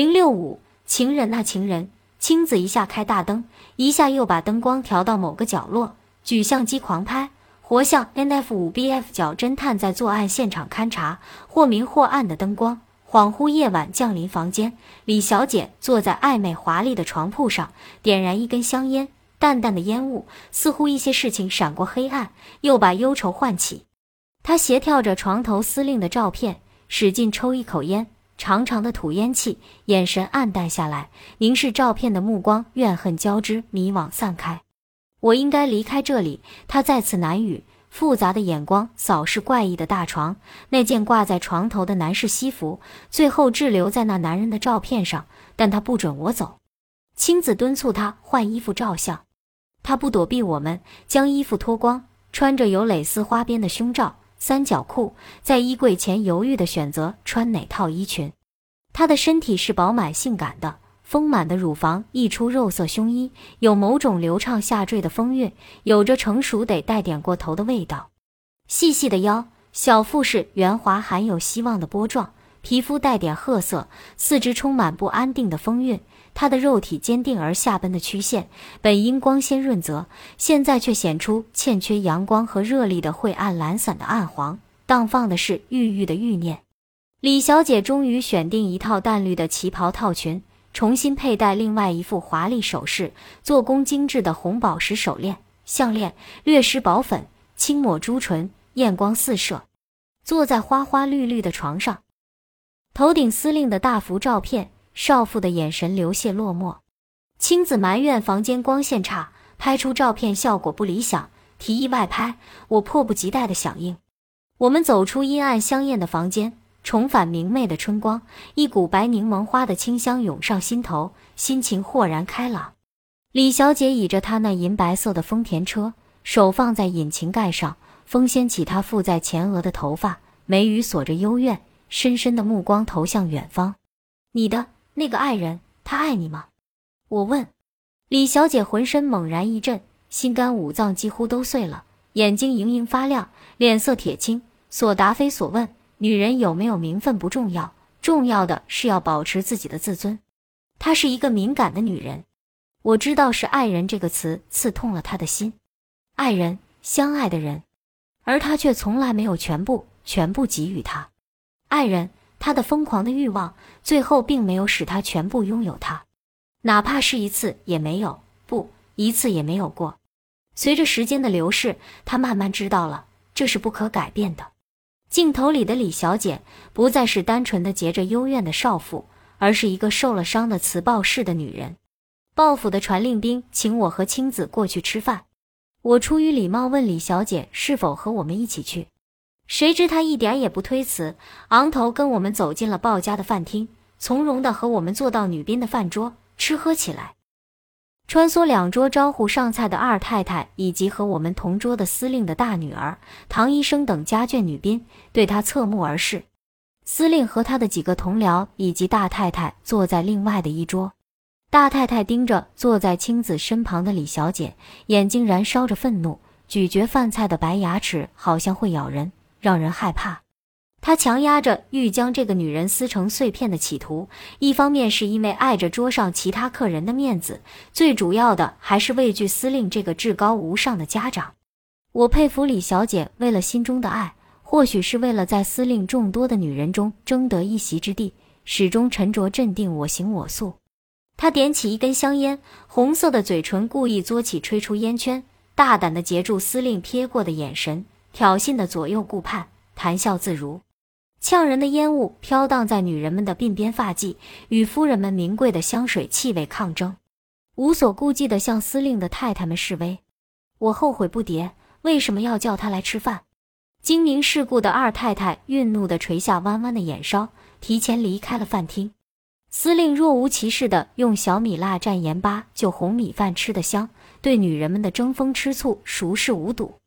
零六五，情人呐情人，青子一下开大灯，一下又把灯光调到某个角落，举相机狂拍，活像 N F 五 B F 角侦探在作案现场勘查，或明或暗的灯光。恍惚夜晚降临，房间，李小姐坐在暧昧华丽的床铺上，点燃一根香烟，淡淡的烟雾，似乎一些事情闪过黑暗，又把忧愁唤起。她斜跳着床头司令的照片，使劲抽一口烟，长长的吐烟气，眼神暗淡下来，凝视照片的目光怨恨交织，迷惘散开。我应该离开这里，他再次难语。复杂的眼光扫视怪异的大床，那件挂在床头的男士西服，最后滞留在那男人的照片上，但他不准我走。青子敦促他换衣服照相，他不躲避我们，将衣服脱光，穿着有蕾丝花边的胸罩、三角裤，在衣柜前犹豫地选择穿哪套衣裙。她的身体是饱满性感的。丰满的乳房溢出肉色胸衣，有某种流畅下坠的风韵，有着成熟得带点过头的味道。细细的腰，小腹是圆滑含有希望的波状，皮肤带点褐色，四肢充满不安定的风韵。她的肉体坚定而下奔的曲线，本应光鲜润泽，现在却显出欠缺阳光和热力的晦暗懒散的暗黄，荡放的是郁郁的欲念。李小姐终于选定一套淡绿的旗袍套裙。重新佩戴另外一副华丽首饰，做工精致的红宝石手链、项链，略施薄粉，轻抹朱唇，艳光四射。坐在花花绿绿的床上，头顶司令的大幅照片，少妇的眼神流泻落寞。青子埋怨房间光线差，拍出照片效果不理想，提议外拍。我迫不及待地响应。我们走出阴暗香艳的房间。重返明媚的春光，一股白柠檬花的清香涌上心头，心情豁然开朗。李小姐倚着她那银白色的丰田车，手放在引擎盖上，风掀起她附在前额的头发，眉宇锁着幽怨，深深的目光投向远方。你的那个爱人，他爱你吗？我问。李小姐浑身猛然一震，心肝五脏几乎都碎了，眼睛盈盈发亮，脸色铁青，所答非所问。女人有没有名分不重要，重要的是要保持自己的自尊。她是一个敏感的女人，我知道是“爱人”这个词刺痛了她的心。爱人，相爱的人，而他却从来没有全部全部给予她。爱人，他的疯狂的欲望，最后并没有使他全部拥有她，哪怕是一次也没有，不，一次也没有过。随着时间的流逝，他慢慢知道了，这是不可改变的。镜头里的李小姐不再是单纯的结着幽怨的少妇，而是一个受了伤的磁暴式的女人。报府的传令兵请我和青子过去吃饭，我出于礼貌问李小姐是否和我们一起去，谁知他一点也不推辞，昂头跟我们走进了鲍家的饭厅，从容的和我们坐到女宾的饭桌吃喝起来。穿梭两桌招呼上菜的二太太，以及和我们同桌的司令的大女儿唐医生等家眷女宾，对他侧目而视。司令和他的几个同僚以及大太太坐在另外的一桌。大太太盯着坐在青子身旁的李小姐，眼睛燃烧着愤怒，咀嚼饭菜的白牙齿好像会咬人，让人害怕。他强压着欲将这个女人撕成碎片的企图，一方面是因为碍着桌上其他客人的面子，最主要的还是畏惧司令这个至高无上的家长。我佩服李小姐为了心中的爱，或许是为了在司令众多的女人中争得一席之地，始终沉着镇定，我行我素。她点起一根香烟，红色的嘴唇故意嘬起，吹出烟圈，大胆地截住司令瞥过的眼神，挑衅的左右顾盼，谈笑自如。呛人的烟雾飘荡在女人们的鬓边发髻，与夫人们名贵的香水气味抗争，无所顾忌地向司令的太太们示威。我后悔不迭，为什么要叫他来吃饭？精明世故的二太太愠怒地垂下弯弯的眼梢，提前离开了饭厅。司令若无其事地用小米辣蘸盐巴就红米饭吃得香，对女人们的争风吃醋熟视无睹。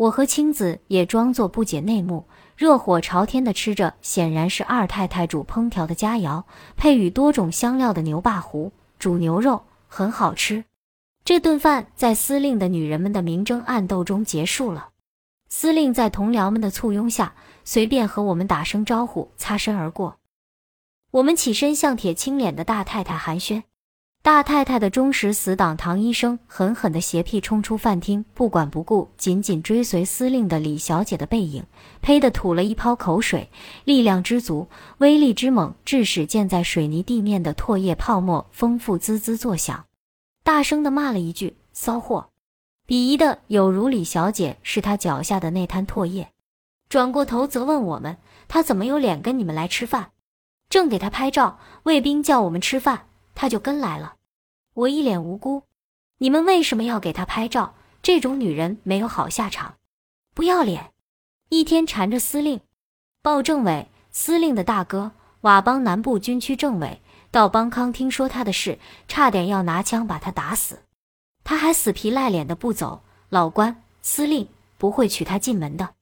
我和青子也装作不解内幕。热火朝天地吃着，显然是二太太煮烹调的佳肴，配以多种香料的牛霸糊煮牛肉，很好吃。这顿饭在司令的女人们的明争暗斗中结束了。司令在同僚们的簇拥下，随便和我们打声招呼，擦身而过。我们起身向铁青脸的大太太寒暄。大太太的忠实死党唐医生狠狠地斜屁冲出饭厅，不管不顾，紧紧追随司令的李小姐的背影，呸的吐了一泡口水，力量之足，威力之猛，致使溅在水泥地面的唾液泡沫丰富滋滋作响，大声地骂了一句“骚货”，鄙夷的有如李小姐是他脚下的那滩唾液，转过头责问我们：“他怎么有脸跟你们来吃饭？正给他拍照，卫兵叫我们吃饭。”他就跟来了，我一脸无辜。你们为什么要给他拍照？这种女人没有好下场，不要脸！一天缠着司令，报政委，司令的大哥，佤邦南部军区政委，到邦康听说他的事，差点要拿枪把他打死，他还死皮赖脸的不走。老关，司令不会娶她进门的。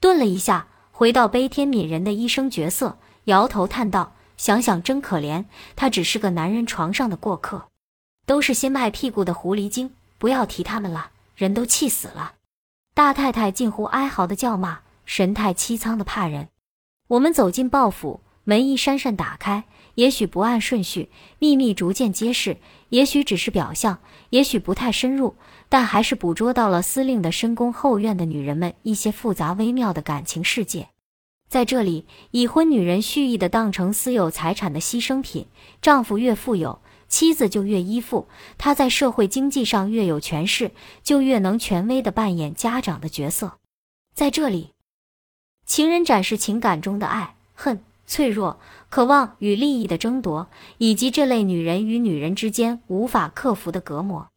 顿了一下，回到悲天悯人的医生角色，摇头叹道。想想真可怜，他只是个男人床上的过客，都是些卖屁股的狐狸精，不要提他们了，人都气死了。大太太近乎哀嚎的叫骂，神态凄苍的怕人。我们走进报府，门一扇扇打开，也许不按顺序，秘密逐渐揭示，也许只是表象，也许不太深入，但还是捕捉到了司令的深宫后院的女人们一些复杂微妙的感情世界。在这里，已婚女人蓄意的当成私有财产的牺牲品。丈夫越富有，妻子就越依附；她在社会经济上越有权势，就越能权威的扮演家长的角色。在这里，情人展示情感中的爱、恨、脆弱、渴望与利益的争夺，以及这类女人与女人之间无法克服的隔膜。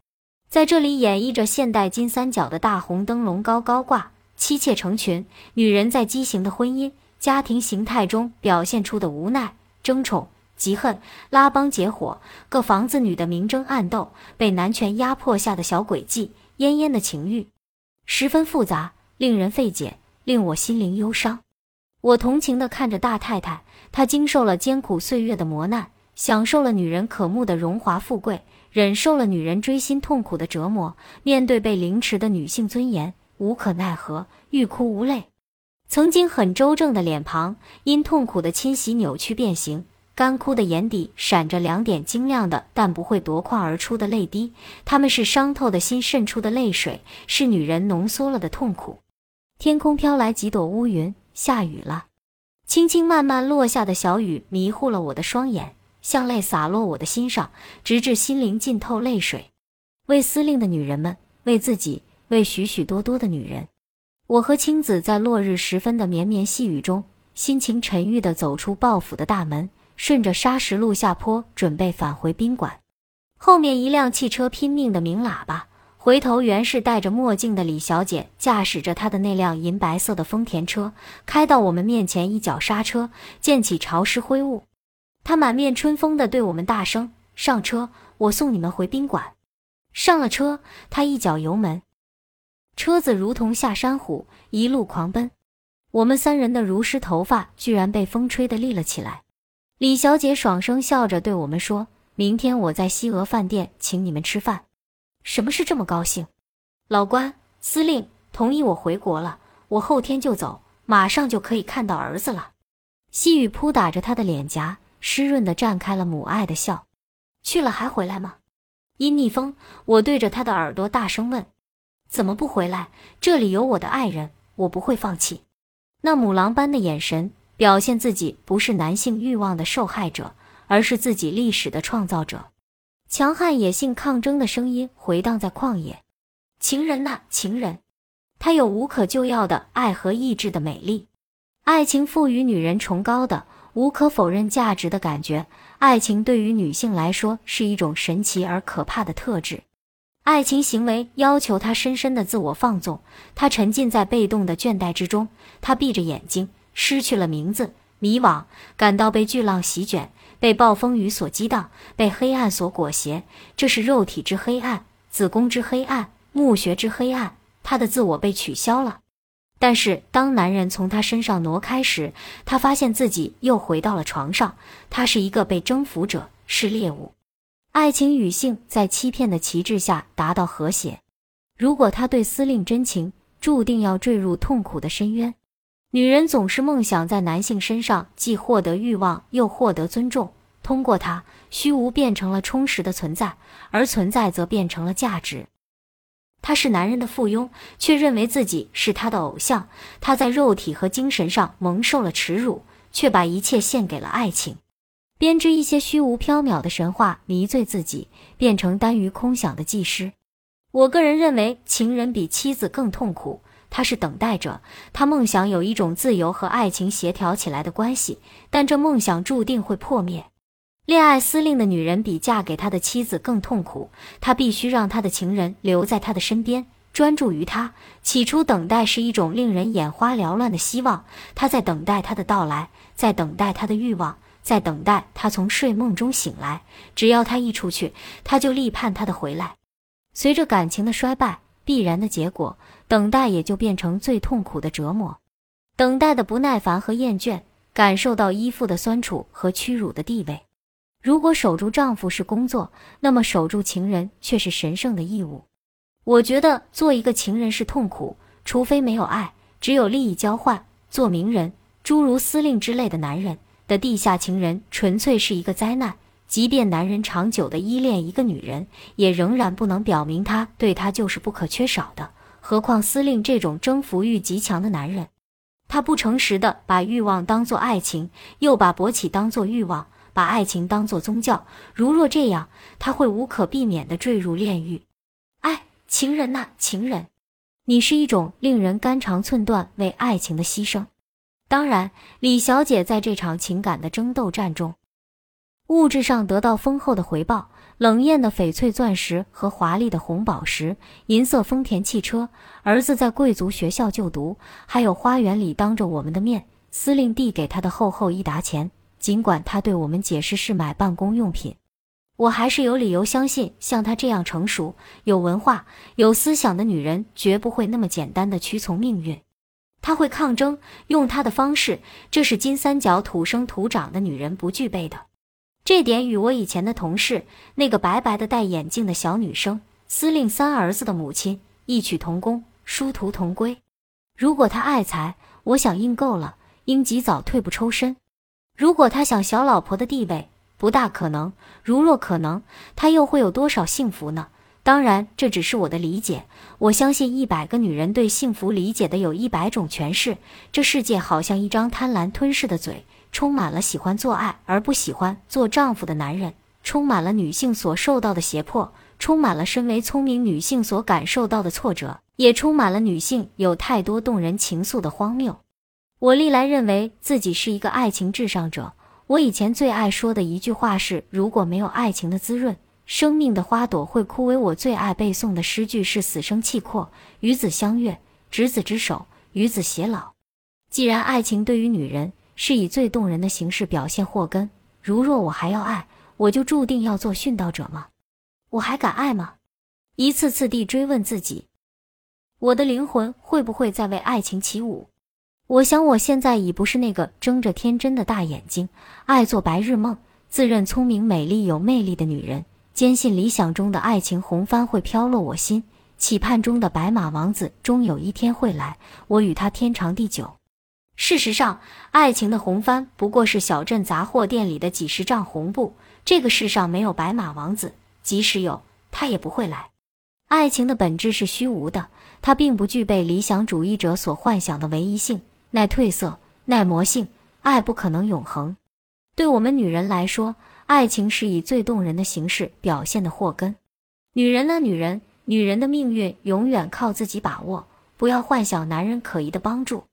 在这里，演绎着现代金三角的大红灯笼高高挂，妻妾成群，女人在畸形的婚姻。家庭形态中表现出的无奈、争宠、嫉恨、拉帮结伙、各房子女的明争暗斗、被男权压迫下的小诡计、奄奄的情欲，十分复杂，令人费解，令我心灵忧伤。我同情地看着大太太，她经受了艰苦岁月的磨难，享受了女人可慕的荣华富贵，忍受了女人锥心痛苦的折磨，面对被凌迟的女性尊严，无可奈何，欲哭无泪。曾经很周正的脸庞，因痛苦的侵袭扭曲变形；干枯的眼底闪着两点晶亮的，但不会夺眶而出的泪滴。他们是伤透的心渗出的泪水，是女人浓缩了的痛苦。天空飘来几朵乌云，下雨了。轻轻慢慢落下的小雨迷糊了我的双眼，像泪洒落我的心上，直至心灵浸透泪水。为司令的女人们，为自己，为许许多多的女人。我和青子在落日时分的绵绵细雨中，心情沉郁地走出报府的大门，顺着沙石路下坡，准备返回宾馆。后面一辆汽车拼命地鸣喇叭，回头原是戴着墨镜的李小姐驾驶着她的那辆银白色的丰田车，开到我们面前，一脚刹车，溅起潮湿灰雾。她满面春风地对我们大声：“上车，我送你们回宾馆。”上了车，她一脚油门。车子如同下山虎，一路狂奔。我们三人的如湿头发居然被风吹得立了起来。李小姐爽声笑着对我们说：“明天我在西俄饭店请你们吃饭。”什么事这么高兴？老关，司令同意我回国了，我后天就走，马上就可以看到儿子了。细雨扑打着他的脸颊，湿润的绽开了母爱的笑。去了还回来吗？因逆风，我对着他的耳朵大声问。怎么不回来？这里有我的爱人，我不会放弃。那母狼般的眼神，表现自己不是男性欲望的受害者，而是自己历史的创造者。强悍野性抗争的声音回荡在旷野。情人呐，情人，他有无可救药的爱和意志的美丽。爱情赋予女人崇高的、无可否认价值的感觉。爱情对于女性来说是一种神奇而可怕的特质。爱情行为要求他深深的自我放纵，他沉浸在被动的倦怠之中，他闭着眼睛，失去了名字，迷惘，感到被巨浪席卷，被暴风雨所激荡，被黑暗所裹挟。这是肉体之黑暗，子宫之黑暗，墓穴之黑暗。他的自我被取消了。但是当男人从他身上挪开时，他发现自己又回到了床上。他是一个被征服者，是猎物。爱情与性在欺骗的旗帜下达到和谐。如果他对司令真情，注定要坠入痛苦的深渊。女人总是梦想在男性身上既获得欲望又获得尊重，通过他，虚无变成了充实的存在，而存在则变成了价值。她是男人的附庸，却认为自己是他的偶像。她在肉体和精神上蒙受了耻辱，却把一切献给了爱情，编织一些虚无缥缈的神话，迷醉自己，变成耽于空想的技师。我个人认为，情人比妻子更痛苦。他是等待者，他梦想有一种自由和爱情协调起来的关系，但这梦想注定会破灭。恋爱司令的女人比嫁给他的妻子更痛苦，她必须让他的情人留在他的身边，专注于他。起初，等待是一种令人眼花缭乱的希望，他在等待他的到来，在等待他的欲望，在等待他从睡梦中醒来。只要他一出去，他就立盼他的回来。随着感情的衰败，必然的结果。等待也就变成最痛苦的折磨，等待的不耐烦和厌倦，感受到依附的酸楚和屈辱的地位。如果守住丈夫是工作，那么守住情人却是神圣的义务。我觉得做一个情人是痛苦，除非没有爱，只有利益交换。做名人，诸如司令之类的男人的地下情人，纯粹是一个灾难。即便男人长久的依恋一个女人，也仍然不能表明他对她就是不可缺少的。何况司令这种征服欲极强的男人，他不诚实的把欲望当作爱情，又把勃起当作欲望，把爱情当作宗教。如若这样，他会无可避免的坠入炼狱。哎，情人呐，情人，你是一种令人肝肠寸断为爱情的牺牲。当然，李小姐在这场情感的争斗战中，物质上得到丰厚的回报。冷艳的翡翠钻石和华丽的红宝石，银色丰田汽车，儿子在贵族学校就读，还有花园里当着我们的面，司令递给他的厚厚一沓钱。尽管他对我们解释是买办公用品，我还是有理由相信，像她这样成熟、有文化、有思想的女人，绝不会那么简单的屈从命运。她会抗争，用她的方式，这是金三角土生土长的女人不具备的。这点与我以前的同事那个白白的戴眼镜的小女生，司令三儿子的母亲异曲同工，殊途同归。如果他爱财，我想应够了，应及早退步抽身；如果他想小老婆的地位，不大可能。如若可能，他又会有多少幸福呢？当然，这只是我的理解。我相信一百个女人对幸福理解的有一百种诠释。这世界好像一张贪婪吞噬的嘴。充满了喜欢做爱而不喜欢做丈夫的男人，充满了女性所受到的胁迫，充满了身为聪明女性所感受到的挫折，也充满了女性有太多动人情愫的荒谬。我历来认为自己是一个爱情至上者。我以前最爱说的一句话是：如果没有爱情的滋润，生命的花朵会枯萎。我最爱背诵的诗句是：死生契阔，与子相悦，执子之手，与子偕老。既然爱情对于女人，是以最动人的形式表现祸根。如若我还要爱，我就注定要做殉道者吗？我还敢爱吗？一次次地追问自己，我的灵魂会不会在为爱情起舞？我想，我现在已不是那个睁着天真的大眼睛，爱做白日梦，自认聪明、美丽、有魅力的女人，坚信理想中的爱情红帆会飘落我心，期盼中的白马王子终有一天会来，我与他天长地久。事实上，爱情的红帆不过是小镇杂货店里的几十丈红布。这个世上没有白马王子，即使有，他也不会来。爱情的本质是虚无的，它并不具备理想主义者所幻想的唯一性、耐褪色、耐磨性。爱不可能永恒。对我们女人来说，爱情是以最动人的形式表现的祸根。女人呢？女人，女人的命运永远靠自己把握，不要幻想男人可疑的帮助。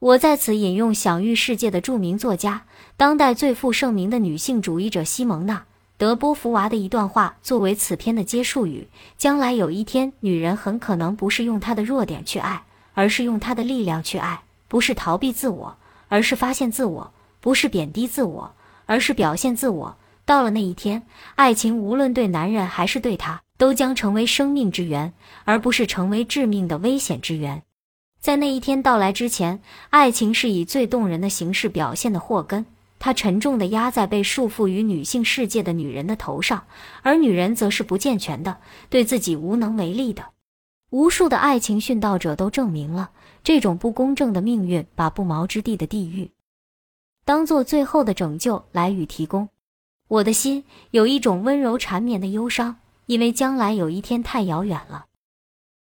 我在此引用享誉世界的著名作家、当代最负盛名的女性主义者西蒙娜·德波伏娃的一段话作为此篇的结束语：将来有一天，女人很可能不是用她的弱点去爱，而是用她的力量去爱；不是逃避自我，而是发现自我；不是贬低自我，而是表现自我。到了那一天，爱情无论对男人还是对她，都将成为生命之源，而不是成为致命的危险之源。在那一天到来之前，爱情是以最动人的形式表现的祸根，它沉重地压在被束缚于女性世界的女人的头上，而女人则是不健全的，对自己无能为力的。无数的爱情殉道者都证明了，这种不公正的命运把不毛之地的地狱，当做最后的拯救来与提供。我的心有一种温柔缠绵的忧伤，因为将来有一天太遥远了。